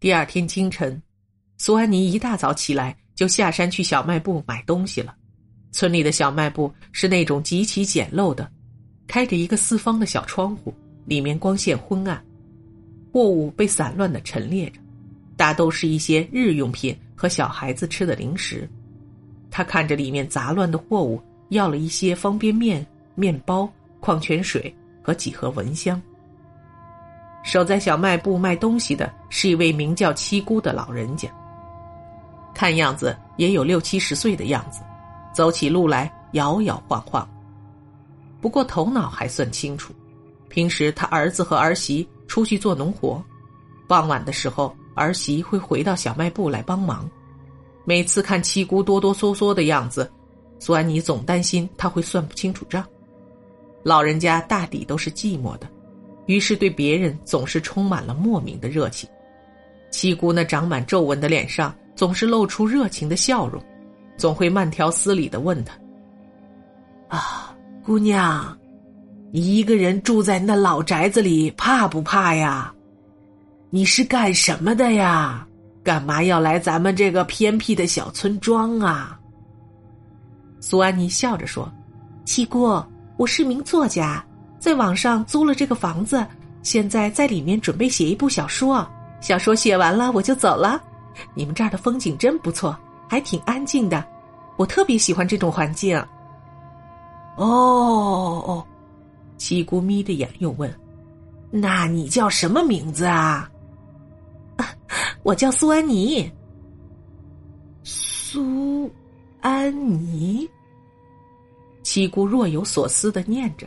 第二天清晨，苏安妮一大早起来就下山去小卖部买东西了。村里的小卖部是那种极其简陋的，开着一个四方的小窗户，里面光线昏暗，货物被散乱的陈列着，大都是一些日用品和小孩子吃的零食。他看着里面杂乱的货物，要了一些方便面、面包、矿泉水和几盒蚊香。守在小卖部卖东西的是一位名叫七姑的老人家，看样子也有六七十岁的样子，走起路来摇摇晃晃。不过头脑还算清楚。平时他儿子和儿媳出去做农活，傍晚的时候儿媳会回到小卖部来帮忙。每次看七姑哆哆嗦嗦的样子，苏安妮总担心他会算不清楚账。老人家大抵都是寂寞的。于是对别人总是充满了莫名的热情，七姑那长满皱纹的脸上总是露出热情的笑容，总会慢条斯理的问他：“啊，姑娘，你一个人住在那老宅子里，怕不怕呀？你是干什么的呀？干嘛要来咱们这个偏僻的小村庄啊？”苏安妮笑着说：“七姑，我是名作家。”在网上租了这个房子，现在在里面准备写一部小说。小说写完了我就走了。你们这儿的风景真不错，还挺安静的，我特别喜欢这种环境。哦哦，七姑眯着眼又问：“那你叫什么名字啊？” 我叫苏安妮。苏安妮。七姑若有所思的念着。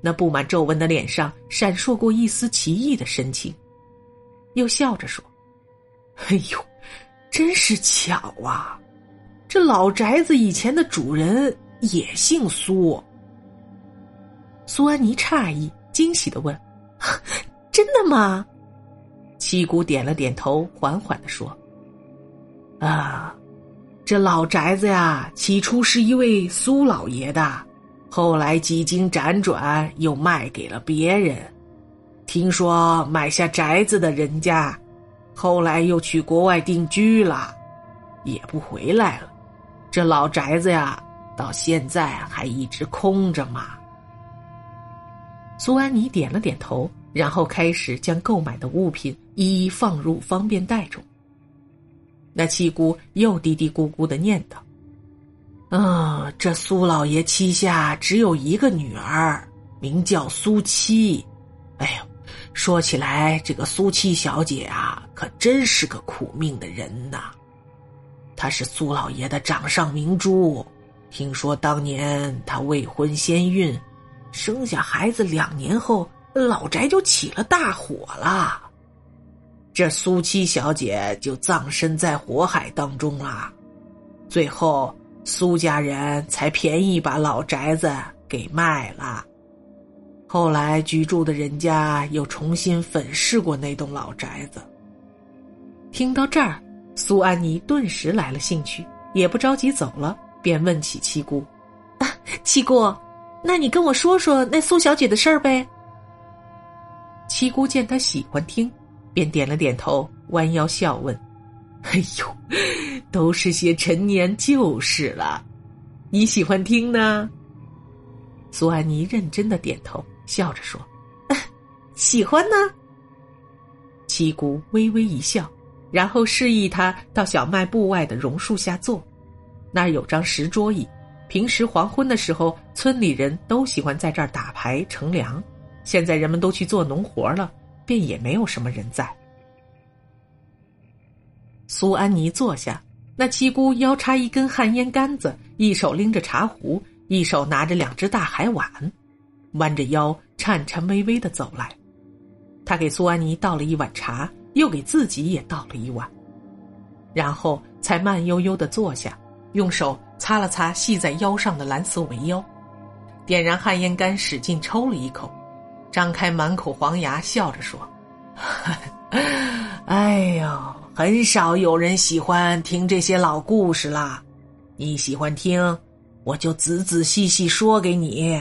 那布满皱纹的脸上闪烁过一丝奇异的神情，又笑着说：“哎呦，真是巧啊！这老宅子以前的主人也姓苏。”苏安妮诧异、惊喜的问：“真的吗？”七姑点了点头，缓缓的说：“啊，这老宅子呀，起初是一位苏老爷的。”后来几经辗转，又卖给了别人。听说买下宅子的人家，后来又去国外定居了，也不回来了。这老宅子呀，到现在还一直空着嘛。苏安妮点了点头，然后开始将购买的物品一一放入方便袋中。那七姑又嘀嘀咕咕的念叨。嗯，这苏老爷膝下只有一个女儿，名叫苏七。哎呦，说起来，这个苏七小姐啊，可真是个苦命的人呐。她是苏老爷的掌上明珠。听说当年她未婚先孕，生下孩子两年后，老宅就起了大火了。这苏七小姐就葬身在火海当中了。最后。苏家人才便宜把老宅子给卖了，后来居住的人家又重新粉饰过那栋老宅子。听到这儿，苏安妮顿时来了兴趣，也不着急走了，便问起七姑：“啊七姑，那你跟我说说那苏小姐的事儿呗？”七姑见她喜欢听，便点了点头，弯腰笑问。哎呦，都是些陈年旧事了，你喜欢听呢？苏安妮认真的点头，笑着说：“喜欢呢。”七姑微微一笑，然后示意他到小卖部外的榕树下坐，那儿有张石桌椅。平时黄昏的时候，村里人都喜欢在这儿打牌乘凉。现在人们都去做农活了，便也没有什么人在。苏安妮坐下，那七姑腰插一根旱烟杆子，一手拎着茶壶，一手拿着两只大海碗，弯着腰，颤颤巍巍的走来。他给苏安妮倒了一碗茶，又给自己也倒了一碗，然后才慢悠悠的坐下，用手擦了擦系在腰上的蓝色围腰，点燃旱烟杆，使劲抽了一口，张开满口黄牙，笑着说：“ 哎呦，很少有人喜欢听这些老故事啦，你喜欢听，我就仔仔细细说给你。”